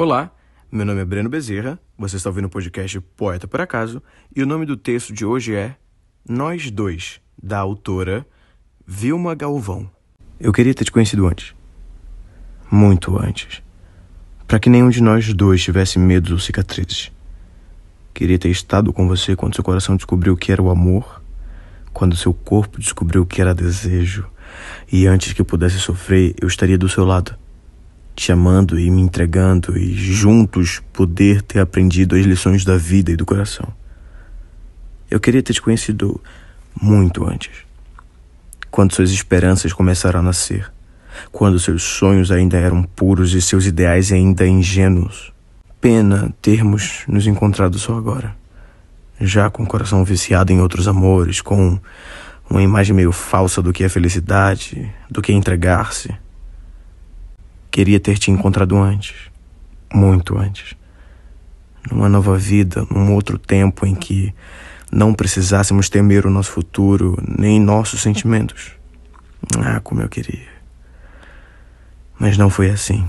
Olá, meu nome é Breno Bezerra, você está ouvindo o podcast Poeta por Acaso, e o nome do texto de hoje é Nós Dois, da autora Vilma Galvão. Eu queria ter te conhecido antes. Muito antes. Para que nenhum de nós dois tivesse medos ou cicatrizes. Queria ter estado com você quando seu coração descobriu o que era o amor, quando seu corpo descobriu o que era desejo, e antes que pudesse sofrer, eu estaria do seu lado te amando e me entregando e juntos poder ter aprendido as lições da vida e do coração. Eu queria ter te conhecido muito antes. Quando suas esperanças começaram a nascer, quando seus sonhos ainda eram puros e seus ideais ainda ingênuos. Pena termos nos encontrado só agora, já com o coração viciado em outros amores, com uma imagem meio falsa do que é felicidade, do que é entregar-se. Queria ter te encontrado antes, muito antes. Numa nova vida, num outro tempo em que não precisássemos temer o nosso futuro, nem nossos sentimentos. Ah, como eu queria. Mas não foi assim.